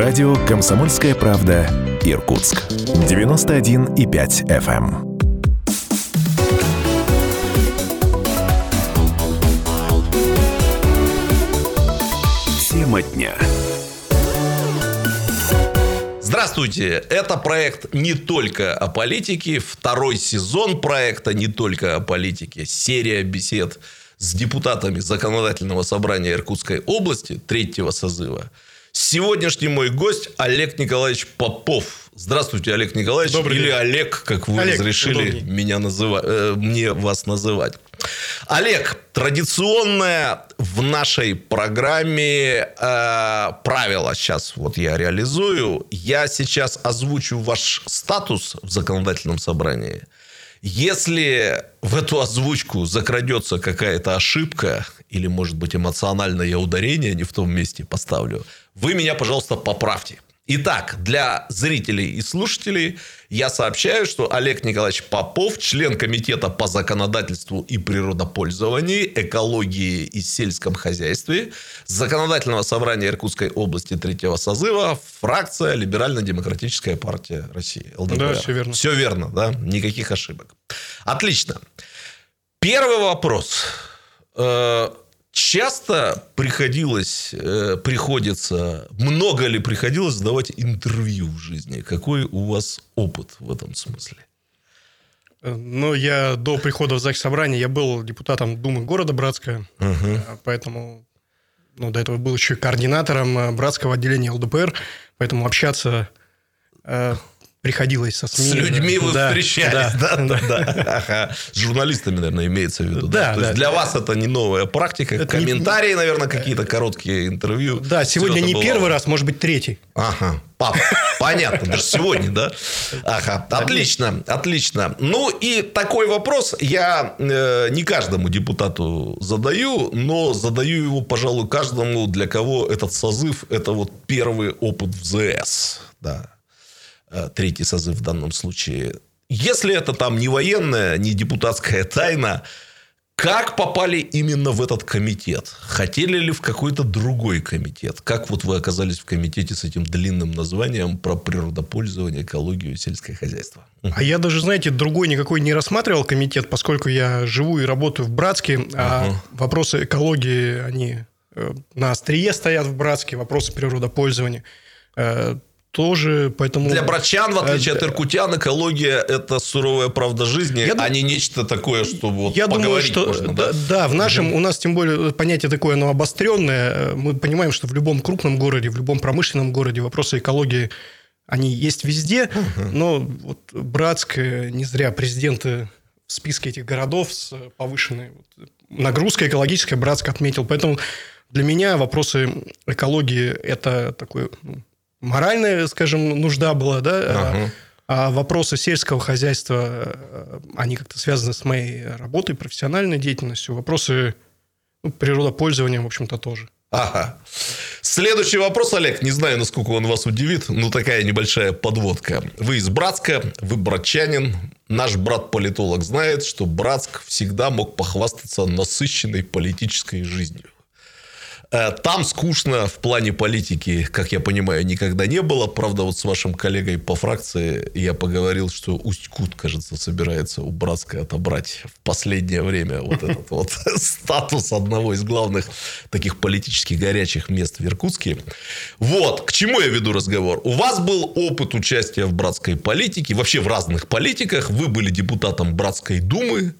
Радио «Комсомольская правда» Иркутск. 91,5 FM. Тема дня. Здравствуйте! Это проект не только о политике, второй сезон проекта не только о политике, серия бесед с депутатами Законодательного собрания Иркутской области третьего созыва. Сегодняшний мой гость Олег Николаевич Попов. Здравствуйте, Олег Николаевич. Добрый или день. Олег, как вы Олег, разрешили меня называть, э, мне вас называть. Олег, традиционное в нашей программе э, правило сейчас вот я реализую. Я сейчас озвучу ваш статус в законодательном собрании. Если в эту озвучку закрадется какая-то ошибка или, может быть, эмоциональное ударение не в том месте поставлю, вы меня, пожалуйста, поправьте. Итак, для зрителей и слушателей я сообщаю, что Олег Николаевич Попов, член комитета по законодательству и природопользованию, экологии и сельском хозяйстве Законодательного собрания Иркутской области третьего созыва, фракция Либерально-демократическая партия России. ЛДПР. Да, всё верно. Все верно, да? Никаких ошибок. Отлично. Первый вопрос. Э, Часто приходилось, э, приходится, много ли приходилось давать интервью в жизни? Какой у вас опыт в этом смысле? Ну, я до прихода в ЗАГС собрание я был депутатом Думы города Братска, а, поэтому ну, до этого был еще и координатором а, Братского отделения ЛДПР, поэтому общаться приходилось со СМИ. С людьми вы Да, встречались, да, да, да, да. Ага. С журналистами, наверное, имеется в виду. Да, То есть да. для вас это не новая практика. Это не- Комментарии, наверное, какие-то короткие интервью. Да, сегодня не бывало. первый раз, может быть, третий. Ага, пап, понятно, даже сегодня, да? Ага, отлично, отлично. Ну и такой вопрос я э, не каждому депутату задаю, но задаю его, пожалуй, каждому, для кого этот созыв – это вот первый опыт в ЗС, да, Э, третий созыв в данном случае. Если это там не военная, не депутатская тайна, как попали именно в этот комитет? Хотели ли в какой-то другой комитет? Как вот вы оказались в комитете с этим длинным названием про природопользование, экологию и сельское хозяйство? А я даже, знаете, другой никакой не рассматривал комитет, поскольку я живу и работаю в Братске, а Ага. вопросы экологии, они э, на острие стоят в Братске, вопросы природопользования э, тоже, поэтому... Для братчан, в отличие Э, от иркутян, экология – это суровая правда жизни, Я а дум- не нечто такое, что вот Я думаю, поговорить что можно, да, да? да, в нашем у нас тем более понятие такое, оно обостренное. Э, Мы понимаем, что в любом крупном городе, в любом промышленном городе вопросы экологии они есть везде, но вот Братск э, не зря президенты в списке этих городов с повышенной вот, нагрузкой экологической Братск отметил. Поэтому для меня вопросы экологии это такой ну, моральная, скажем, нужда была, да, а- Ага. а вопросы сельского хозяйства, э, они как-то связаны с моей работой, профессиональной деятельностью. Вопросы ну, природопользования, в общем-то, тоже. Ага. Следующий вопрос, Олег. Не знаю, насколько он вас удивит, но такая небольшая подводка. Вы из Братска, вы братчанин. Наш брат-политолог знает, что Братск всегда мог похвастаться насыщенной политической жизнью. Э, Там скучно в плане политики, как я понимаю, никогда не было. Правда, вот с вашим коллегой по фракции я поговорил, что Усть-Кут, кажется, собирается у Братска отобрать в последнее время вот этот вот статус одного из главных таких политически горячих мест в Иркутске. Вот, к чему я веду разговор. У вас был опыт участия в братской политике, вообще в разных политиках. Вы были депутатом Братской думы.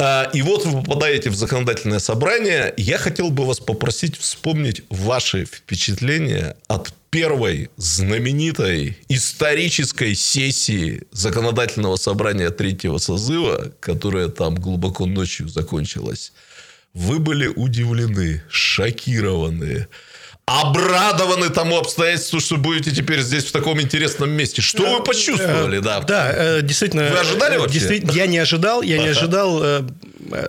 А, И вот вы попадаете в законодательное собрание. Я хотел бы вас попросить вспомнить ваши впечатления от первой знаменитой исторической сессии законодательного собрания третьего созыва, которая там глубоко ночью закончилась. Вы были удивлены, шокированы, обрадованы тому обстоятельству, что будете теперь здесь в таком интересном месте. Что вы почувствовали, да? Да, э, действительно. Вы ожидали э, вообще? Действительно, я не ожидал, я не ожидал. э, э,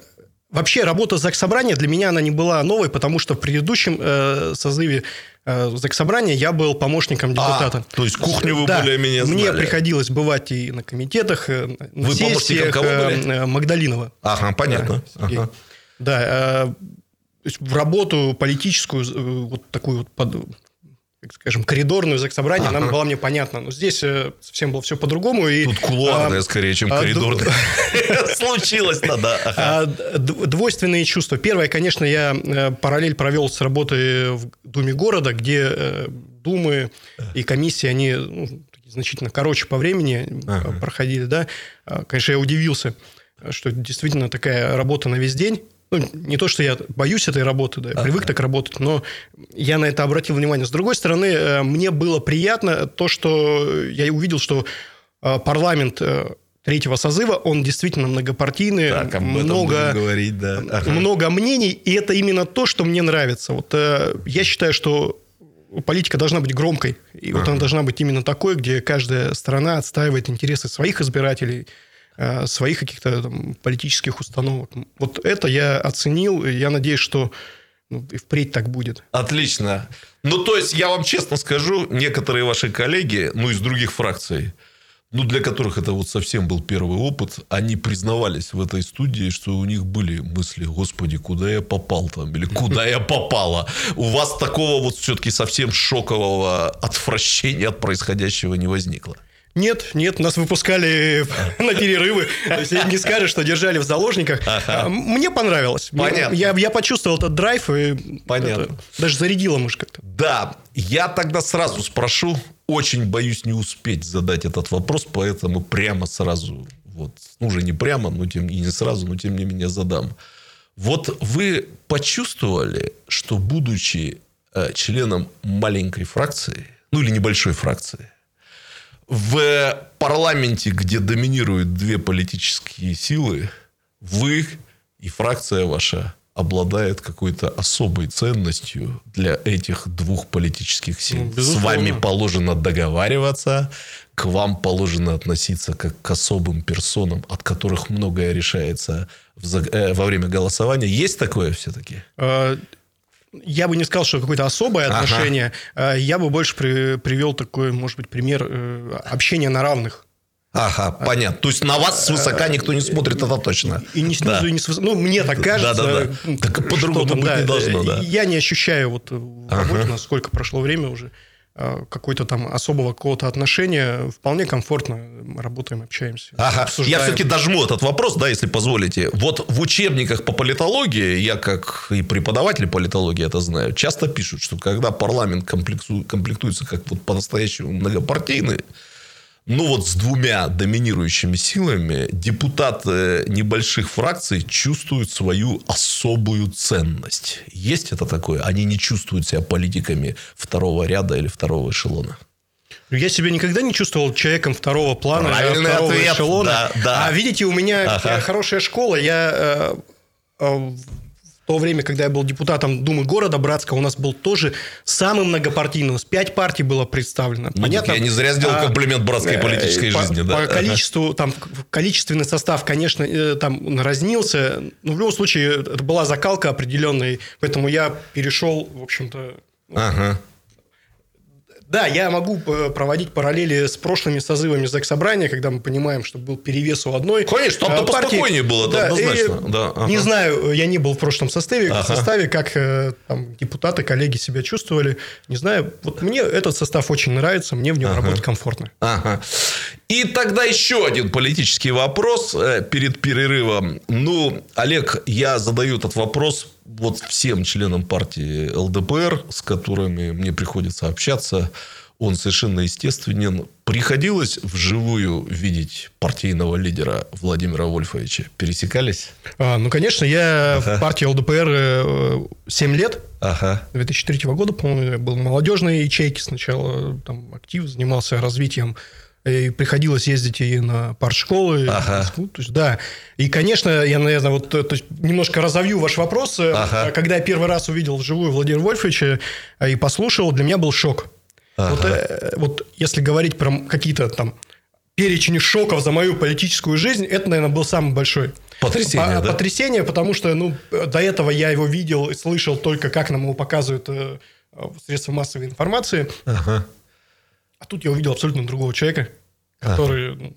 Вообще работа Заксобрания для меня она не была новой, потому что в предыдущем э, созыве э, Заксобрания я был помощником депутата. А, то есть кухню вы Да, более-менее Мне знали. приходилось бывать и на комитетах, э, на Вы сессиях кого э, были? э, Магдалинова. Ага, понятно. Да. Ага. Да, э, то есть в работу политическую, э, вот такую вот под- так скажем, коридорную заксобрание, она была мне понятна. Но здесь э, совсем было все по-другому. И, Тут кулуарное а, скорее, чем а, коридорное. Случилось надо. А, двойственные чувства. Первое, конечно, я э, параллель провел с работой в Думе города, где Думы и комиссии, они ну, значительно короче по времени проходили, да. А, Конечно, я удивился, что действительно такая работа на весь день. Ну, не то, что я боюсь этой работы, да, я привык так работать, но я на это обратил внимание. С другой стороны, э, мне было приятно то, что я увидел, что э, парламент э, третьего созыва, он действительно многопартийный, Так, много, говорить, да. Ага. много мнений, и это именно то, что мне нравится. Вот я считаю, что политика должна быть громкой, и вот она должна быть именно такой, где каждая страна отстаивает интересы своих избирателей, своих каких-то там, политических установок. Вот это я оценил, и я надеюсь, что ну, и впредь так будет. Отлично. Ну, то есть, я вам честно скажу, некоторые ваши коллеги, ну, из других фракций, ну, для которых это вот совсем был первый опыт, они признавались в этой студии, что у них были мысли, господи, куда я попал там, или куда я попала. У вас такого вот все-таки совсем шокового отвращения от происходящего не возникло. Нет, нет, нас выпускали на перерывы. То есть не скажешь, что держали в заложниках. А, Мне понравилось. Понятно. Я, я почувствовал этот драйв и Понятно. это даже зарядило, может, как-то. Да, я тогда сразу спрошу. Очень боюсь не успеть задать этот вопрос, поэтому прямо сразу, вот, ну, уже не прямо, но тем и не сразу, но тем не менее задам. Вот вы почувствовали, что будучи э, членом маленькой фракции, ну или небольшой фракции, в парламенте, где доминируют две политические силы, вы и фракция ваша обладает какой-то особой ценностью для этих двух политических сил. Ну, С безусловно. вами положено договариваться, к вам положено относиться как к особым персонам, от которых многое решается в э, во время голосования. Есть такое все-таки? Я бы не сказал, что какое-то особое Ага. отношение. А, Я бы больше при- привел такой, может быть, пример э, общения на равных. Ага, понятно. То есть на вас свысока никто не смотрит, это точно. И не снизу, Да. и не свысока. Ну, мне так кажется. Да-да-да. Ну, Так и по-другому быть не должно, да. Я не ощущаю вот в работе, насколько прошло время уже, какой-то там особого какого-то отношения. Вполне комфортно работаем, общаемся. Ага. обсуждаем. Я все-таки дожму этот вопрос, да, если позволите. Вот в учебниках по политологии, я как и преподаватель политологии это знаю, часто пишут, что когда парламент комплектуется как вот по-настоящему многопартийный, ну вот с двумя доминирующими силами депутаты небольших фракций чувствуют свою особую ценность. Есть это такое? Они не чувствуют себя политиками второго ряда или второго эшелона. Я себя никогда не чувствовал человеком второго плана, Правильный второго ответ, эшелона. да, да. А видите, у меня Ага. хорошая школа. Я э, э, то время, когда я был депутатом Думы города Братска, у нас был тоже самый многопартийный. У нас пять партий было представлено. Ну, так я не зря сделал а, комплимент братской э, политической по, жизни. да. По количеству, там, количественный состав, конечно, э, там разнился. Но в любом случае, это была закалка определенная. Поэтому я перешел, в общем-то, Ага. Да, я могу э, проводить параллели с прошлыми созывами Заксобрания, когда мы понимаем, что был перевес у одной Конечно, там-то э, партии. поспокойнее было, это однозначно, и да, ага. Не знаю, я не был в прошлом составе, Ага. составе, как э, там, депутаты, коллеги себя чувствовали. Не знаю, вот мне этот состав очень нравится, мне в нем работать комфортно. Ага. И тогда еще один политический вопрос э, перед перерывом. Ну, Олег, я задаю этот вопрос вот всем членам партии ЛДПР, с которыми мне приходится общаться. Он совершенно естественен. Приходилось вживую видеть партийного лидера Владимира Вольфовича? Пересекались? А, ну, конечно, я в партии ЛДПР э, 7 лет. Ага. 2003 года, по-моему, я был молодежной ячейке сначала, там актив занимался развитием. И приходилось ездить и на партшколы. Ага. То есть, да. И, конечно, я, наверное, вот э, то есть, немножко разовью ваш вопрос. Э, Ага. Когда я первый раз увидел вживую Владимира Вольфовича э, и послушал, для меня был шок. Вот, э, вот если говорить про какие-то там перечень шоков за мою политическую жизнь, это, наверное, был самый большой. Потрясение, По- да? Потрясение, потому что ну, до этого я его видел и слышал только, как нам его показывают э, средства массовой информации. Ага. А тут я увидел абсолютно другого человека, который... ну,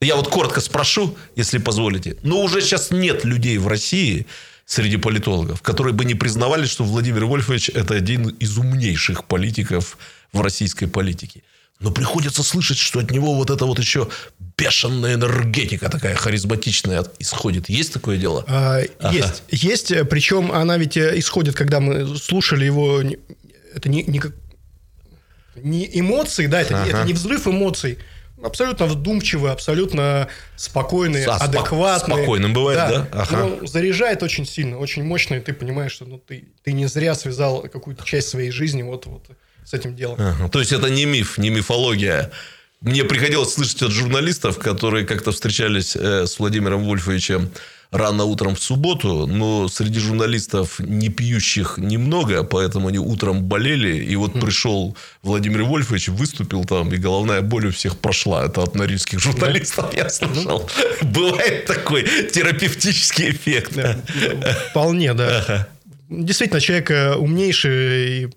Я вот коротко спрошу, если позволите. Но уже сейчас нет людей в России, среди политологов, которые бы не признавали, что Владимир Вольфович – это один из умнейших политиков в российской политике. Но приходится слышать, что от него вот это вот еще бешеная энергетика такая харизматичная исходит. Есть такое дело? А, ага. Есть. Есть. Причем она ведь э, исходит, когда мы слушали его... Это не, не, не эмоции, да, это, ага. это не взрыв эмоций. Абсолютно вдумчивый, абсолютно спокойный, а, адекватный. Спокойным бывает, да? да? Ага. Но заряжает очень сильно, очень мощно, и ты понимаешь, что ну, ты, ты не зря связал какую-то часть своей жизни вот, вот с этим делом. Ага. То есть это не миф, не мифология. Мне приходилось слышать от журналистов, которые как-то встречались э, с Владимиром Вольфовичем рано утром в субботу, но среди журналистов не пьющих немного, поэтому они утром болели. И вот пришел Владимир Вольфович, выступил там, и головная боль у всех прошла. Это от норильских журналистов я слышал. Бывает такой терапевтический эффект. Вполне, да. Действительно, человек э, умнейший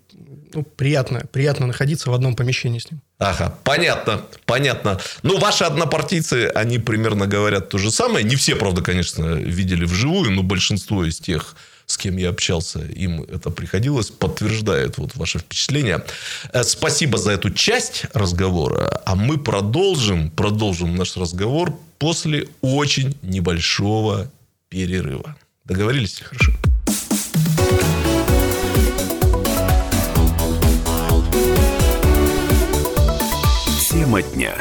ну, приятно, приятно находиться в одном помещении с ним. Ага, понятно, понятно. Ну, ваши однопартийцы, они примерно говорят то же самое. Не все, правда, конечно, видели вживую, но большинство из тех, с кем я общался, им это приходилось, подтверждает вот ваше впечатление. Э, спасибо за эту часть разговора, а мы продолжим, продолжим наш разговор после очень небольшого перерыва. Договорились? Хорошо. Тема дня.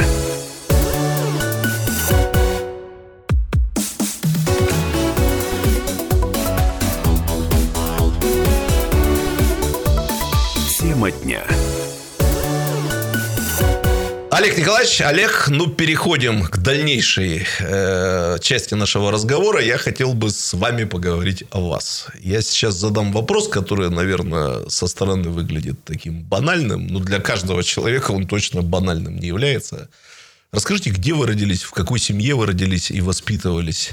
Тема дня. Олег Николаевич, Олег, ну переходим к дальнейшей э, части нашего разговора. Я хотел бы с вами поговорить о вас. Я сейчас задам вопрос, который, наверное, со стороны выглядит таким банальным, но для каждого человека он точно банальным не является. Расскажите, где вы родились, в какой семье вы родились и воспитывались,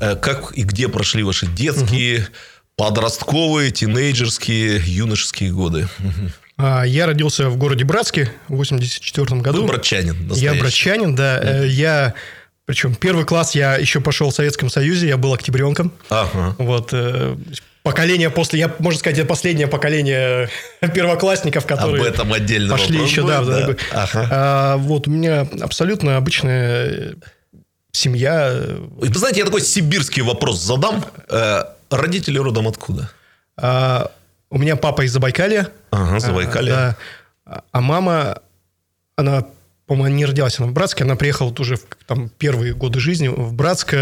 э, как и где прошли ваши детские, угу. подростковые, тинейджерские, юношеские годы. А, я родился в городе Братске в 84 году. Вы братчанин. Настоящий. Я братчанин, да. Mm. Я причем первый класс я еще пошел в Советском Союзе, я был октябренком. Ага. Вот э, поколение после, я можно сказать, это последнее поколение первоклассников, которые Об этом отдельно пошли еще, будет, да. да. Ага. А, вот у меня абсолютно обычная семья. Вы знаете, я такой сибирский вопрос задам. Родители родом откуда? А, у меня папа из Забайкалья. Ага, Забайкалья. Да. А мама, она, по-моему, не родилась она в Братске, она приехала вот уже в там, первые годы жизни в Братск.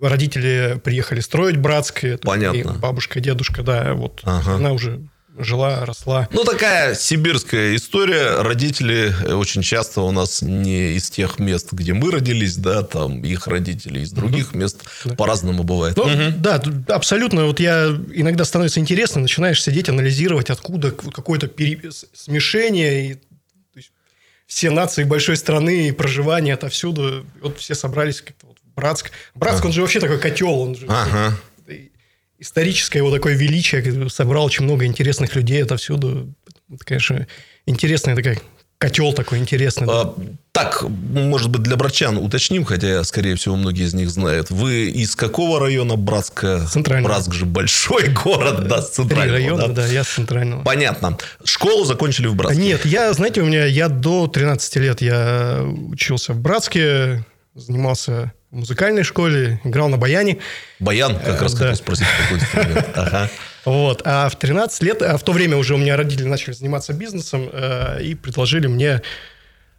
Родители приехали строить Братск. Понятно. Бабушка, дедушка, да, вот. Ага. Она уже жила, росла. Ну, такая сибирская история. Родители очень часто у нас не из тех мест, где мы родились, да, там их родители из других угу. мест. Да. По-разному бывает. Ну, угу. Да, абсолютно. Вот я иногда становится интересно, начинаешь сидеть, анализировать, откуда какое-то пере... смешение, и все нации большой страны и проживание отовсюду. Вот все собрались как-то вот в Братск. Братск, ага. он же вообще такой котел. Он же ага историческое его такое величие, собрал очень много интересных людей отовсюду. Это, конечно, интересная такая котел такой интересный. А, так, может быть, для братчан уточним, хотя, скорее всего, многие из них знают. Вы из какого района Братска? Центрального. Братск же большой город, да, с центрального. Три района, да? да, я с центрального. Понятно. Школу закончили в Братске? Нет, я, знаете, у меня, я до 13 лет я учился в Братске, занимался в музыкальной школе, играл на баяне. Баян? Как раз хотел спросить, какой инструмент. Ага. Вот. А в 13 лет, а в то время уже у меня родители начали заниматься бизнесом э, и предложили мне,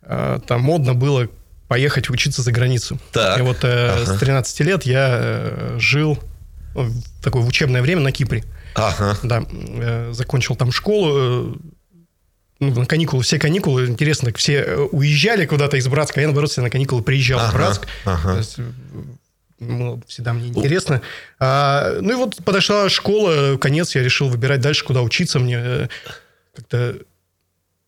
э, там модно было поехать учиться за границу. Так. И вот э, ага. с 13 лет я э, жил ну, в такое в учебное время на Кипре. Ага. Да. Э, закончил там школу, э, ну, на каникулы, все каникулы, интересно, все э, уезжали куда-то из Братска, а я, наоборот, все на каникулы приезжал ага, в Братск. Ага. есть, ну, всегда мне интересно. А, ну и вот подошла школа, конец, я решил выбирать дальше, куда учиться. Мне э, как-то,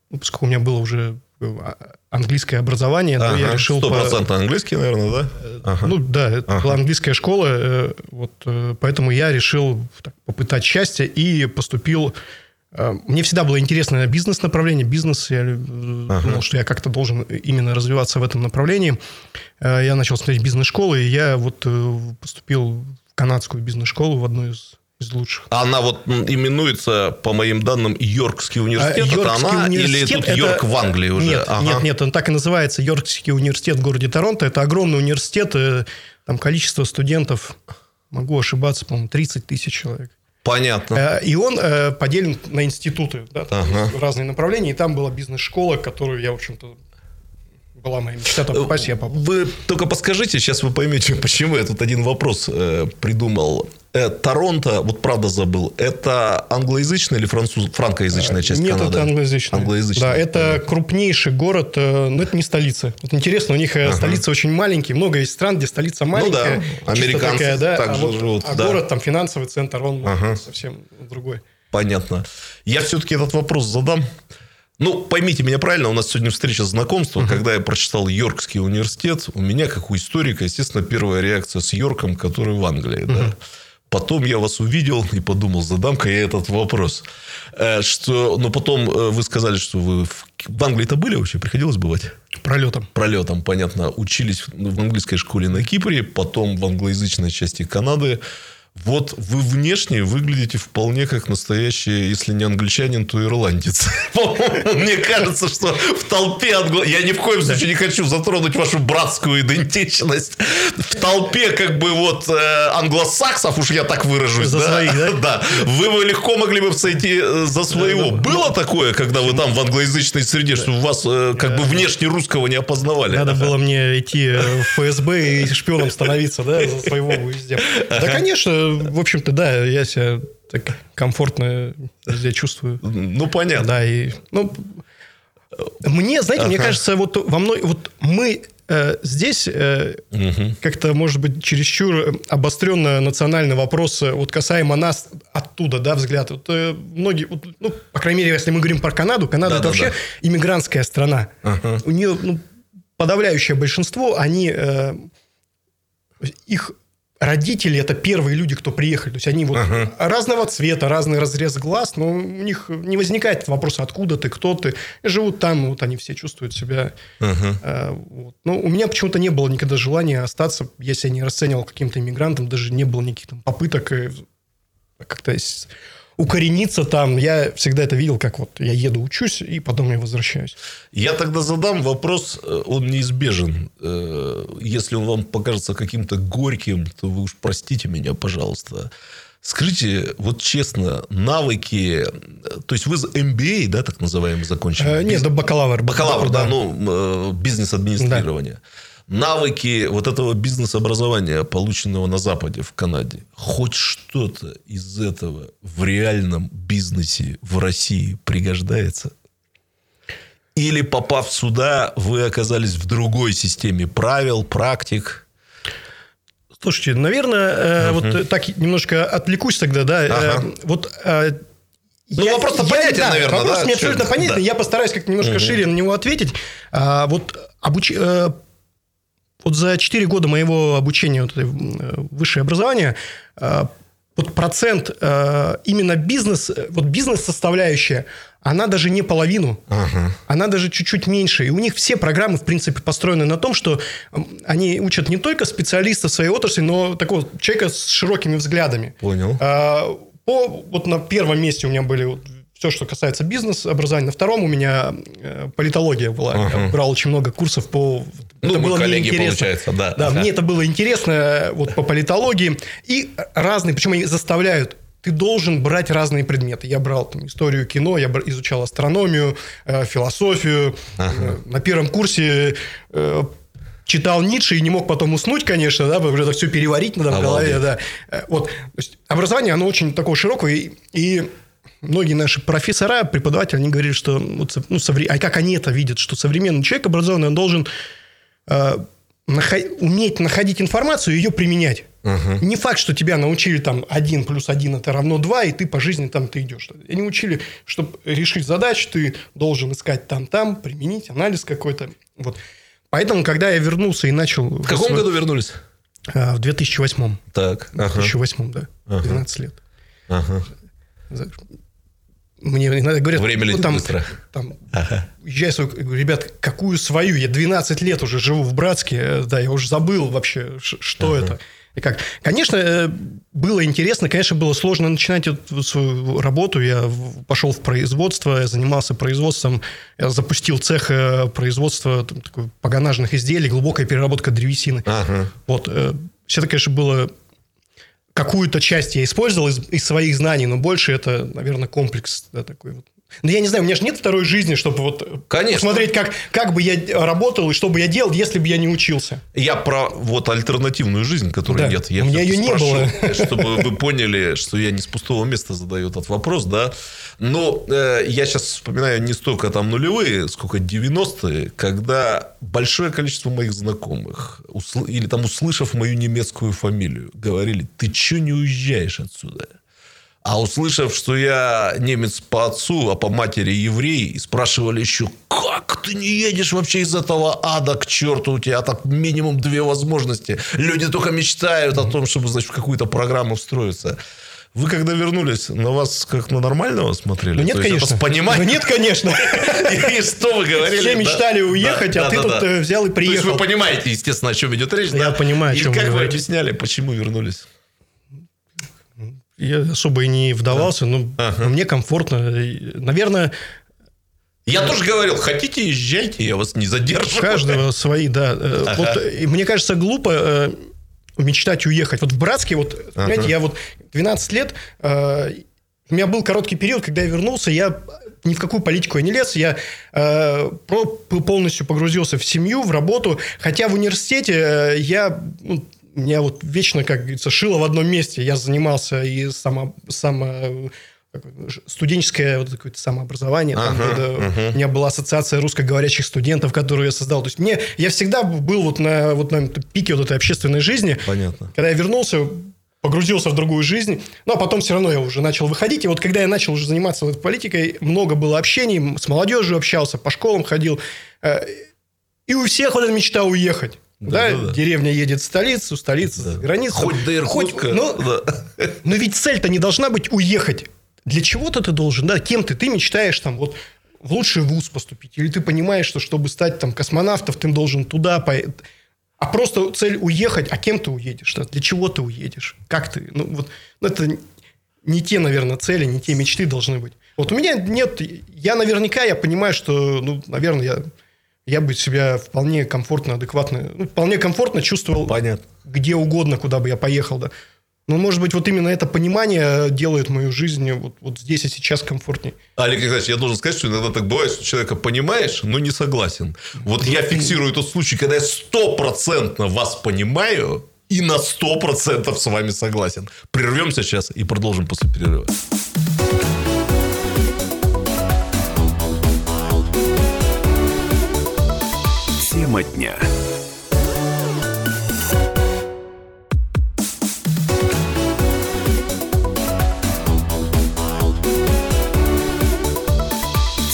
ну, поскольку у меня было уже э, английское образование, ага, но я решил... Сто процентов по... английский, наверное, да? Ага. Ну да, это ага. была английская школа, вот поэтому я решил так, попытать счастье и поступил Э, мне всегда было интересно бизнес-направление, бизнес. Я ага. думал, что я как-то должен именно развиваться в этом направлении. Э, я начал смотреть бизнес-школы, и я вот э, поступил в канадскую бизнес-школу в одну из, из лучших. Она вот именуется, по моим данным, Йоркский университет. А, это Йоркский она или университет тут это- Йорк в Англии уже? Нет, Ага. нет, нет, он так и называется Йоркский университет в городе Торонто. Это огромный университет, э, там количество студентов, могу ошибаться, по-моему, 30 тысяч человек. Понятно. Э, И он э, поделен на институты, да, там Ага. разные направления. И там была бизнес-школа, которую я, в общем-то, была моя мечта там попасть, я попал. Вы только подскажите, сейчас вы поймете, почему я тут один вопрос э, придумал. Э, Торонто, вот правда забыл, это англоязычная или француз, франкоязычная часть Нет, Канады? это англоязычный. Англоязычная. Да, это крупнейший город, э, но это не столица. Вот интересно, у них э, столица очень маленькие, много есть стран, где столица маленькая. да, чисто американцы такая, да, так а же вот- живут, А да. город там финансовый центр, он Ага. совсем другой. Понятно. Я все-таки этот вопрос задам. Ну, поймите меня правильно, у нас сегодня встреча знакомства. Когда я прочитал Йоркский университет, у меня, как у историка, естественно, первая реакция с Йорком, который в Англии. Да? Потом я вас увидел и подумал, задам-ка я этот вопрос. Э, Что, но потом э, вы сказали, что вы в, в Англии-то были вообще? Приходилось бывать? Пролетом. пролетом, понятно, учились в английской школе на Кипре, потом в англоязычной части Канады. Вот вы внешне выглядите вполне как настоящий, если не англичанин, то ирландец. Мне кажется, что в толпе англо... Я ни в коем случае не хочу затронуть вашу братскую идентичность. В толпе как бы вот э, англосаксов, уж я так выражусь. За своих, да? Да. Вы бы легко могли бы сойти э, за своего. Было такое, когда вы там в англоязычной среде, что вас э, как бы внешне русского не опознавали? Надо было мне идти в ФСБ и шпионом становиться, да, за своего везде. Да, конечно, в общем-то, да, я себя так комфортно везде чувствую. Ну, понятно. Да, и, ну, мне, знаете, мне Ага. кажется, вот во мной, вот мы э, здесь э, как-то, может быть, чересчур обостренно национальный вопрос, э, вот касаемо нас оттуда, да, взгляд. Вот, э, многие, вот, ну, по крайней мере, если мы говорим про Канаду, Канада это Да-да-да. вообще иммигрантская страна. У нее ну, подавляющее большинство, они э, их родители это первые люди, кто приехали. То есть они вот Ага. разного цвета, разный разрез глаз, но у них не возникает вопроса, откуда ты, кто ты. Живут там, вот они все чувствуют себя. Ага. э, вот. Но у меня почему-то не было никогда желания остаться, я себя не расценивал каким-то иммигрантом, даже не было никаких там попыток как-то укорениться там. Я всегда это видел, как вот я еду, учусь, и потом я возвращаюсь. Я тогда задам вопрос, э, он неизбежен. Э, Если он вам покажется каким-то горьким, то вы уж простите меня, пожалуйста. Скажите, вот честно, навыки... э, То есть, вы MBA, да, так называемый, закончили? Нет, до бакалавр. Бакалавр, да, ну, э, бизнес-администрирование. Навыки вот этого бизнес-образования, полученного на Западе, в Канаде, хоть что-то из этого в реальном бизнесе в России пригождается? Или, попав сюда, вы оказались в другой системе правил, практик? Слушайте, наверное, э, вот э, так немножко отвлекусь тогда, да. э, Ага. вот Ну, вопрос-то понятен, наверное, Вопрос да? мне абсолютно понятен. да. Я постараюсь как-то немножко шире на него ответить. А, вот обуч... вот за 4 года моего обучения, вот, э, высшее образование, э, вот процент э, именно бизнес, вот бизнес-составляющая, она даже не половину, она даже чуть-чуть меньше. И у них все программы, в принципе, построены на том, что они учат не только специалиста своей отрасли, но такого человека с широкими взглядами. Понял. А, По, вот на первом месте у меня были вот все, что касается бизнес-образования. На втором у меня э, политология была. Я брал очень много курсов по... Ну, мы мне коллеги, интересно. получается, да. Да, Ага. мне это было интересно вот по политологии. И разные, причем они заставляют ты должен брать разные предметы. Я брал там, историю кино, я изучал астрономию, э, философию. Э, На первом курсе э, читал Ницше и не мог потом уснуть, конечно, да, потому что это все переварить надо в голове, да. Э, Вот, то есть образование, оно очень такое широкое, и, и многие наши профессора, преподаватели, они говорили, что, ну, совре- а как они это видят, что современный человек образованный, он должен э, нахо- уметь находить информацию и ее применять. Не факт, что тебя научили там 1 плюс 1 это равно 2, и ты по жизни там ты идешь. Они учили, чтобы решить задачу, ты должен искать там-там, применить анализ какой-то. Вот. Поэтому, когда я вернулся и начал... В каком году вернулись? В 2008. Так. В 2008, да. 12 лет. Ага. Мне иногда говорят... Время ну, там, быстро. Там, свою... я говорю, Ребят, какую свою? Я 12 лет уже живу в Братске. э, Да, я уже забыл вообще, что это. И как? Конечно, э, было интересно, конечно, было сложно начинать эту свою работу. Я пошел в производство, я занимался производством, я запустил цех э, производства такой, погонажных изделий, глубокая переработка древесины. Ага. Вот. Все это, конечно, было какую-то часть я использовал из, из своих знаний, но больше это, наверное, комплекс да, такой вот ну, я не знаю, у меня же нет второй жизни, чтобы вот Конечно. посмотреть, как, как бы я работал и что бы я делал, если бы я не учился. Я про вот альтернативную жизнь, которой да. нет. Я у меня ее не было. Чтобы вы поняли, что я не с пустого места задаю этот вопрос, да. Но э, я сейчас вспоминаю не столько там нулевые, сколько 90-е, когда большое количество моих знакомых, усл... или там услышав мою немецкую фамилию, говорили, ты что не уезжаешь отсюда? А услышав, что я немец по отцу, а по матери еврей, спрашивали еще, как ты не едешь вообще из этого ада к черту? У тебя так минимум две возможности. Люди только мечтают о том, чтобы, значит, в какую-то программу встроиться. Вы когда вернулись, на вас как на нормального смотрели? Ну, нет, То конечно. Понимать? Ну, нет, конечно. И что вы говорили? Все мечтали уехать, а ты тут э, взял и приехал. То есть вы понимаете, естественно, о чем идет речь, Я понимаю, о чем И как вы объясняли, почему вернулись? Я особо и не вдавался, но ага. мне комфортно. Наверное, я тоже говорил, хотите, езжайте, я вас не задержу. У каждого свои, да. Э, ага. Вот, и мне кажется, глупо э, мечтать уехать. Вот в Братске, вот, ага. понимаете, я вот 12 лет, э, у меня был короткий период, когда я вернулся, я ни в какую политику я не лез, я э, полностью погрузился в семью, в работу, хотя в университете э, я ну, меня вот вечно, как говорится, шило в одном месте. Я занимался и само, само студенческое вот какое-то самообразование. Ага, там, это, ага. У меня была ассоциация русскоговорящих студентов, которую я создал. То есть мне я всегда был вот на вот на пике вот этой общественной жизни. Понятно. Когда я вернулся, погрузился в другую жизнь, ну а потом все равно я уже начал выходить. И вот когда я начал уже заниматься вот политикой, много было общений, с молодежью общался, по школам ходил. Э, и у всех вот эта мечта уехать. Да, да, да, деревня едет в столицу, столица да. за границу. Хоть до Иркутска. Хоть, но, да. но ведь цель-то не должна быть уехать. Для чего-то ты должен, да, кем ты? Ты мечтаешь там вот в лучший вуз поступить. Или ты понимаешь, что чтобы стать там космонавтом, ты должен туда поехать. А просто цель уехать, а кем ты уедешь? Да? Для чего ты уедешь? Как ты? Ну, вот, ну, это не те, наверное, цели, не те мечты должны быть. Вот у меня нет... Я наверняка, я понимаю, что, ну, наверное, я я бы себя вполне комфортно, адекватно, ну, вполне комфортно чувствовал Понятно. где угодно, куда бы я поехал, да. Но, может быть, вот именно это понимание делает мою жизнь вот, вот здесь и сейчас комфортнее. Олег Николаевич, я должен сказать, что иногда так бывает, что человека понимаешь, но не согласен. Вот я фиксирую тот случай, когда я стопроцентно вас понимаю и на сто процентов с вами согласен. Прервемся сейчас и продолжим после перерыва. Тема дня.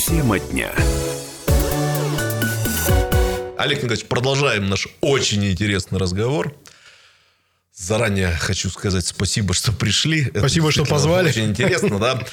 Тема дня. Олег Николаевич, продолжаем наш очень интересный разговор. Заранее хочу сказать спасибо, что пришли. Спасибо, что позвали. Очень интересно, да.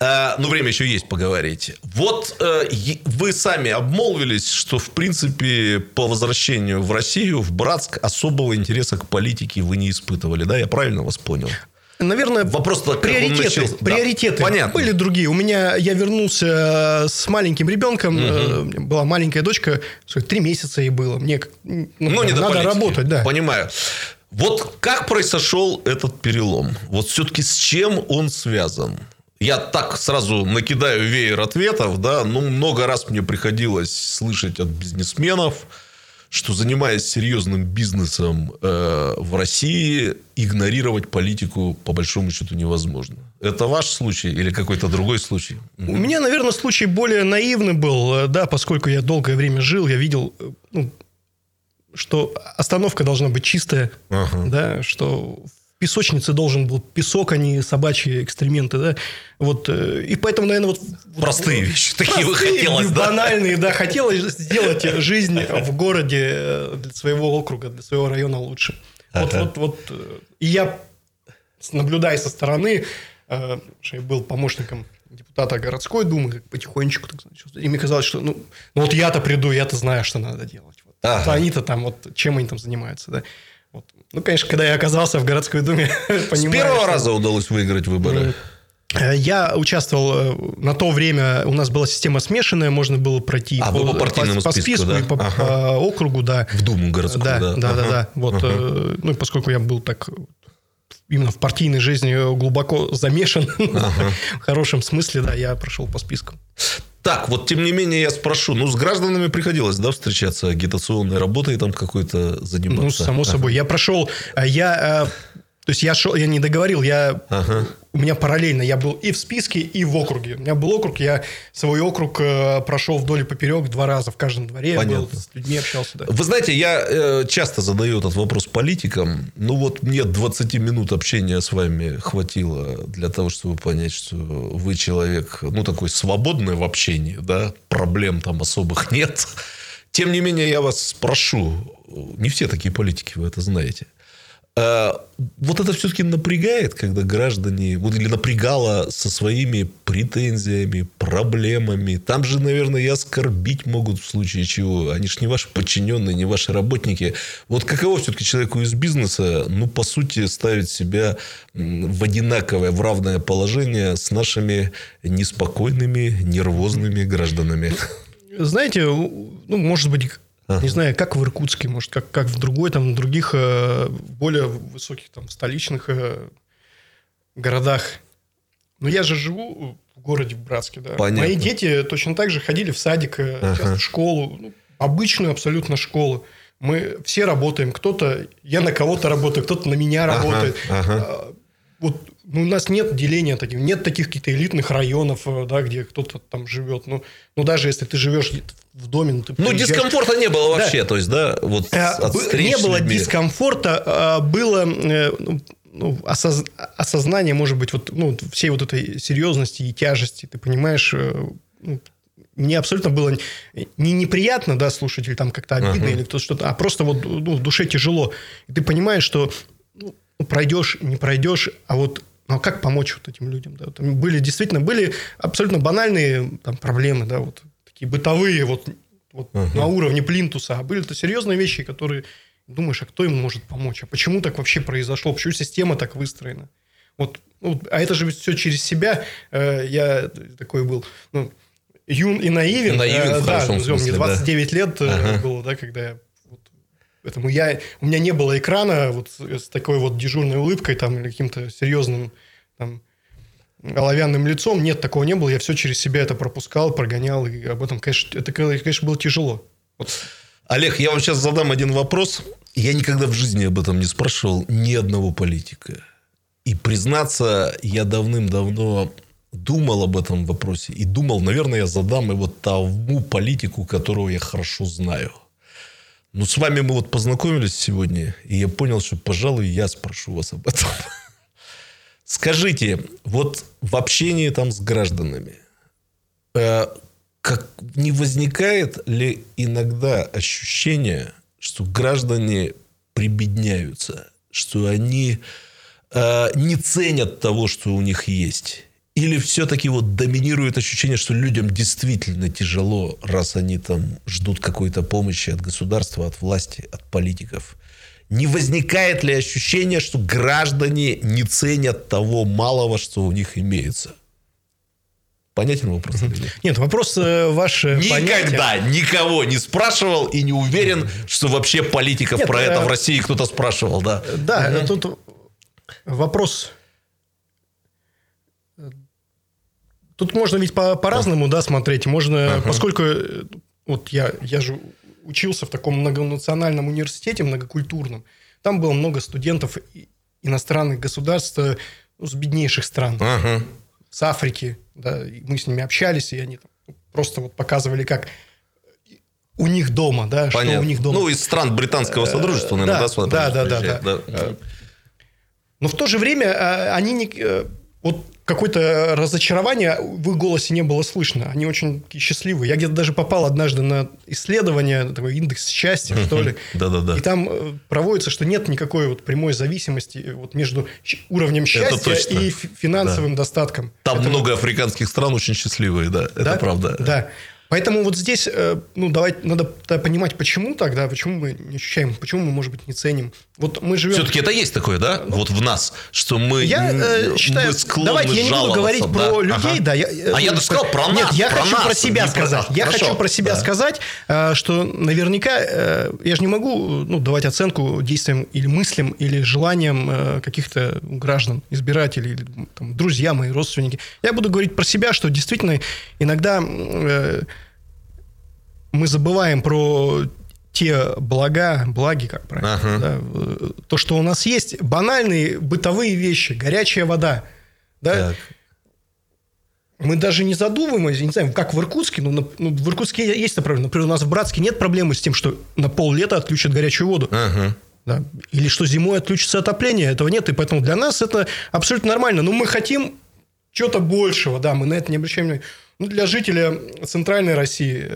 А, ну, время еще есть поговорить. Вот э, вы сами обмолвились, что, в принципе, по возвращению в Россию, в Братск, особого интереса к политике вы не испытывали, да? Я правильно вас понял? Наверное, вопрос приоритеты. Приоритеты. Да. Понятно. Были другие. У меня я вернулся с маленьким ребенком. Угу. Была маленькая дочка, три месяца ей было. Мне ну, ну, не надо работать, да. Понимаю. Вот как произошел этот перелом? Вот все-таки с чем он связан? Я так сразу накидаю веер ответов, да, ну, много раз мне приходилось слышать от бизнесменов, что занимаясь серьезным бизнесом э, в России, игнорировать политику по большому счету невозможно. Это ваш случай или какой-то другой случай? У меня, наверное, случай более наивный был, э, да, поскольку я долгое время жил, я видел э, ну, что остановка должна быть чистая, ага. да, что в песочнице должен был песок, а не собачьи экстременты, да, вот, э, и поэтому, наверное, вот... Простые вот, вещи, такие вы хотелось, да? банальные, да, хотелось сделать жизнь в городе э, для своего округа, для своего района лучше. Ага. Вот, вот, вот, э, и я, наблюдая со стороны, я был помощником депутата городской думы, потихонечку, так, и мне казалось, что, ну, ну вот я-то приду, я-то знаю, что надо делать. Ага. Они-то там, вот чем они там занимаются, да. Вот. Ну, конечно, когда я оказался в городской думе, С первого раза удалось выиграть выборы? Э, я участвовал э, на то время, у нас была система смешанная, можно было пройти а, по, по партийному по, списку, списку да? и по, ага. по округу, да. В Думу городскую, да. да. Да, ага. да, да. Вот, ага. Ну, и поскольку я был так именно в партийной жизни глубоко замешан, ага. в хорошем смысле, да, я прошел по списку. Так, вот тем не менее я спрошу, ну, с гражданами приходилось, да, встречаться, агитационной работой там какой-то заниматься? Ну, само собой. Я прошел, я... То есть я шел, я не договорил, я ага. У меня параллельно я был и в списке, и в округе. У меня был округ, я свой округ э, прошел вдоль и поперек два раза в каждом дворе, Понятно. был с людьми общался. Да. Вы знаете, я э, часто задаю этот вопрос политикам. Ну вот мне 20 минут общения с вами хватило для того, чтобы понять, что вы человек, ну такой свободный в общении, да, проблем там особых нет. Тем не менее я вас спрошу, не все такие политики, вы это знаете. Вот это все-таки напрягает, когда граждане, вот или напрягало со своими претензиями, проблемами. Там же, наверное, и оскорбить могут в случае чего. Они же не ваши подчиненные, не ваши работники. Вот каково все-таки человеку из бизнеса, ну, по сути, ставить себя в одинаковое, в равное положение с нашими неспокойными, нервозными гражданами? Знаете, ну, может быть, Ага. Не знаю, как в Иркутске, может, как, как в другой, там, в других э, более высоких, там, столичных э, городах. Но я же живу в городе в Братске, да. Понятно. Мои дети точно так же ходили в садик, ага. в школу, ну, обычную абсолютно школу. Мы все работаем. Кто-то, я на кого-то работаю, кто-то на меня ага. работает. Ага. Вот ну, у нас нет деления таких, нет таких каких-то элитных районов, да, где кто-то там живет. Ну, ну, даже если ты живешь в доме, ну, ты ну приезжаешь... дискомфорта не было вообще, да. то есть, да, вот от не было дискомфорта, а было ну, осоз... осознание, может быть, вот ну, всей вот этой серьезности и тяжести, ты понимаешь. Ну, мне абсолютно было не неприятно, да, слушать или там как-то обидно uh-huh. или кто что-то, а просто вот ну, в душе тяжело. И ты понимаешь, что ну, пройдешь, не пройдешь, а вот ну, а как помочь вот этим людям? Да? Там были действительно были абсолютно банальные там, проблемы, да, вот такие бытовые, вот, вот uh-huh. на уровне плинтуса, а были-то серьезные вещи, которые думаешь, а кто ему может помочь? А почему так вообще произошло? Почему система так выстроена? Вот, ну, а это же все через себя. Э, я такой был, ну, юн и наивен. Наивен, э, в да, смысле, мне 29 да. лет ага. было, да, когда я Поэтому я, у меня не было экрана вот с такой вот дежурной улыбкой там, или каким-то серьезным там, оловянным лицом. Нет, такого не было. Я все через себя это пропускал, прогонял. И об этом, конечно, это, конечно, было тяжело. Вот. Олег, я вам сейчас задам один вопрос. Я никогда в жизни об этом не спрашивал ни одного политика. И признаться, я давным-давно думал об этом вопросе. И думал, наверное, я задам его тому политику, которого я хорошо знаю. Ну, с вами мы вот познакомились сегодня, и я понял, что, пожалуй, я спрошу вас об этом. Скажите, вот в общении там с гражданами, э, как не возникает ли иногда ощущение, что граждане прибедняются, что они э, не ценят того, что у них есть? Или все-таки вот доминирует ощущение, что людям действительно тяжело, раз они там ждут какой-то помощи от государства, от власти, от политиков? Не возникает ли ощущение, что граждане не ценят того малого, что у них имеется? Понятен вопрос? Или нет? нет, вопрос э, ваш... Никогда понятен. никого не спрашивал и не уверен, что вообще политиков нет, про э... это в России кто-то спрашивал, да? Да, угу. тут вопрос Тут можно ведь по- по-разному, да, смотреть. Можно, uh-huh. поскольку вот я, я же учился в таком многонациональном университете, многокультурном. Там было много студентов иностранных государств ну, с беднейших стран. Uh-huh. С Африки. Да, и мы с ними общались, и они там просто вот показывали, как у них дома, да, Понятно. что у них дома. Ну, из стран британского содружества, наверное, да, да, да, да, да, да. Но в то же время они не... Вот какое-то разочарование в их голосе не было слышно. Они очень такие счастливые. Я где-то даже попал однажды на исследование, такой индекс счастья, что ли. Да-да-да. И там проводится, что нет никакой вот прямой зависимости вот между уровнем счастья и финансовым да. достатком. Там Это много вот... африканских стран очень счастливые, да. Это да? правда. Да. Поэтому вот здесь, э, ну, давайте, надо понимать, почему так, да, почему мы не ощущаем, почему мы, может быть, не ценим. Вот мы живем... Все-таки это есть такое, да? Ну, вот в нас, что мы, я, э, считаю, мы склонны Давайте, я не буду говорить да? про людей, ага. да. Я, а я даже сказал про нас. Нет, я про хочу нас, про себя сказать. Про... Я Хорошо, хочу про себя да. сказать, э, что наверняка я же не могу ну, давать оценку действиям или мыслям, или желаниям каких-то граждан, избирателей, или там, друзья мои, родственники. Я буду говорить про себя, что действительно иногда мы забываем про те блага, благи, как правильно, ага. да, то, что у нас есть, банальные бытовые вещи, горячая вода, да, так. мы даже не задумываемся, не знаю, как в Иркутске, ну, ну в Иркутске есть проблема, например, у нас в Братске нет проблемы с тем, что на пол-лета отключат горячую воду. Ага. Да. Или что зимой отключится отопление, этого нет, и поэтому для нас это абсолютно нормально. Но мы хотим чего-то большего, да, мы на это не обращаем внимания. Ну, для жителя центральной России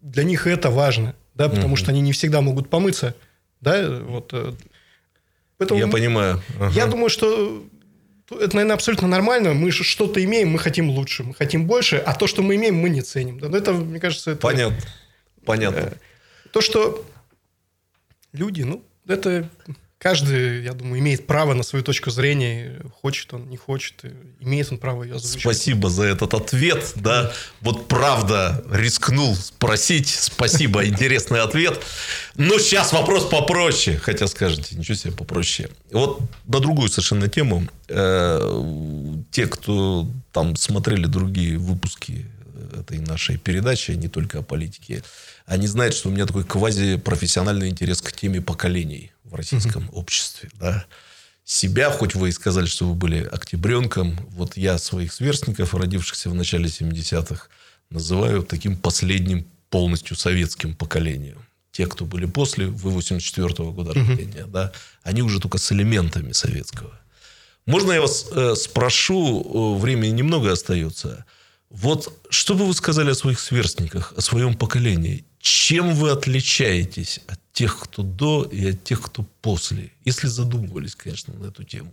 для них это важно, да, потому угу. что они не всегда могут помыться, да, вот. э, Поэтому я понимаю. Ага. Я думаю, что это, наверное, абсолютно нормально. Мы что-то имеем, мы хотим лучше, мы хотим больше, а то, что мы имеем, мы не ценим. Да, это, мне кажется, это... Понятно. Понятно. То, что люди, ну, это Каждый, я думаю, имеет право на свою точку зрения. Хочет он, не хочет. Имеет он право ее озвучить. Спасибо за этот ответ. Да, вот правда рискнул спросить. Спасибо, интересный ответ. Но сейчас вопрос попроще. Хотя скажете, ничего себе попроще. Вот на другую совершенно тему. Э, те, кто там смотрели другие выпуски этой нашей передачи, не только о политике, они знают, что у меня такой квазипрофессиональный интерес к теме поколений в российском mm-hmm. обществе. Да. Себя, хоть вы и сказали, что вы были октябренком, вот я своих сверстников, родившихся в начале 70-х, называю таким последним полностью советским поколением. Те, кто были после, вы 84-го года рождения, mm-hmm. да, они уже только с элементами советского. Можно я вас э, спрошу, э, времени немного остается. Вот что бы вы сказали о своих сверстниках, о своем поколении? Чем вы отличаетесь от тех, кто до, и от тех, кто после? Если задумывались, конечно, на эту тему.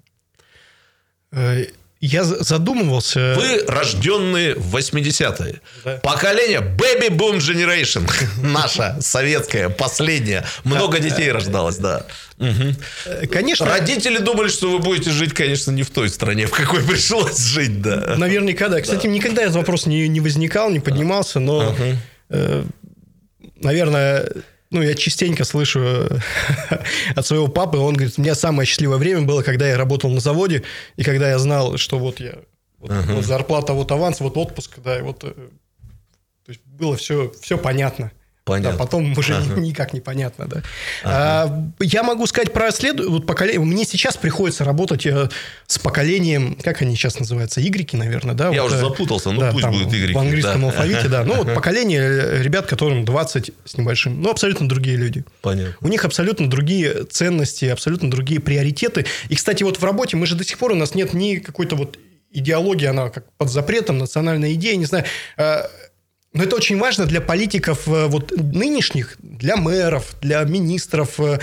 Э, я задумывался... Вы рожденные в 80-е. Да. Поколение Baby Boom Generation. Наша советская, последняя. Много детей рождалось, да. Угу. Конечно. Родители думали, что вы будете жить, конечно, не в той стране, в какой пришлось жить, да. Наверняка, да. Кстати, да. никогда этот вопрос не, не возникал, не поднимался, но, угу. э, наверное, ну, я частенько слышу от своего папы, он говорит, у меня самое счастливое время было, когда я работал на заводе, и когда я знал, что вот я, вот, uh-huh. вот зарплата, вот аванс, вот отпуск, да, и вот, э, то есть было все, все понятно. Понятно. Да, потом уже ага. никак не понятно, да. Ага. А, я могу сказать про след... вот поколение. Мне сейчас приходится работать э, с поколением, как они сейчас называются, игреки, наверное, да. Я вот, уже запутался, ну да, пусть будут игреки. В английском да. алфавите, да. Ну вот поколение э, ребят, которым 20 с небольшим, ну абсолютно другие люди. Понятно. У них абсолютно другие ценности, абсолютно другие приоритеты. И, кстати, вот в работе мы же до сих пор у нас нет ни какой-то вот идеологии, она как под запретом, национальная идея, не знаю а, но это очень важно для политиков э, вот, нынешних, для мэров, для министров. Э,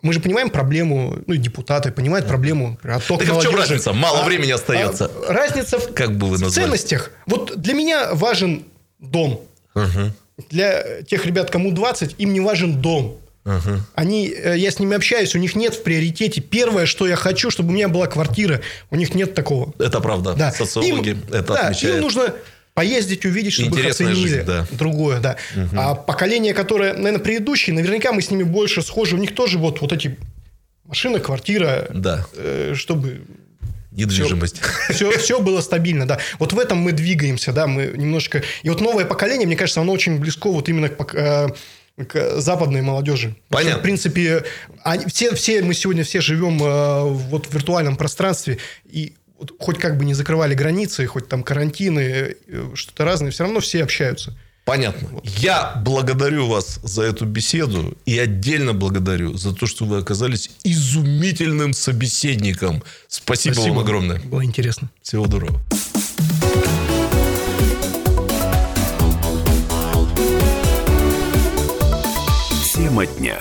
мы же понимаем проблему, ну, депутаты понимают проблему оттока Так в чем разница? Мало а, времени остается. А, разница в, как бы вы в ценностях. Вот для меня важен дом. Угу. Для тех ребят, кому 20, им не важен дом. Угу. Они, э, я с ними общаюсь, у них нет в приоритете. Первое, что я хочу, чтобы у меня была квартира. У них нет такого. Это правда. Да. Социологи им, это да, отмечают. Им нужно поездить, увидеть, чтобы Интересная их оценили. Жизнь, да. Другое, да. Угу. А поколение, которое, наверное, предыдущие, наверняка мы с ними больше схожи. У них тоже вот, вот эти машина, квартира, да. э, чтобы недвижимость. Все, все, все было стабильно, да. Вот в этом мы двигаемся, да, мы немножко... И вот новое поколение, мне кажется, оно очень близко вот именно к, э, к западной молодежи. Понятно. Что, в принципе, они, все, все, мы сегодня все живем э, вот в виртуальном пространстве, и хоть как бы не закрывали границы, хоть там карантины, э, что-то разное, все равно все общаются. Понятно. Вот. Я благодарю вас за эту беседу и отдельно благодарю за то, что вы оказались изумительным собеседником. Спасибо, Спасибо. вам огромное. Было интересно. Всего доброго. Тема дня.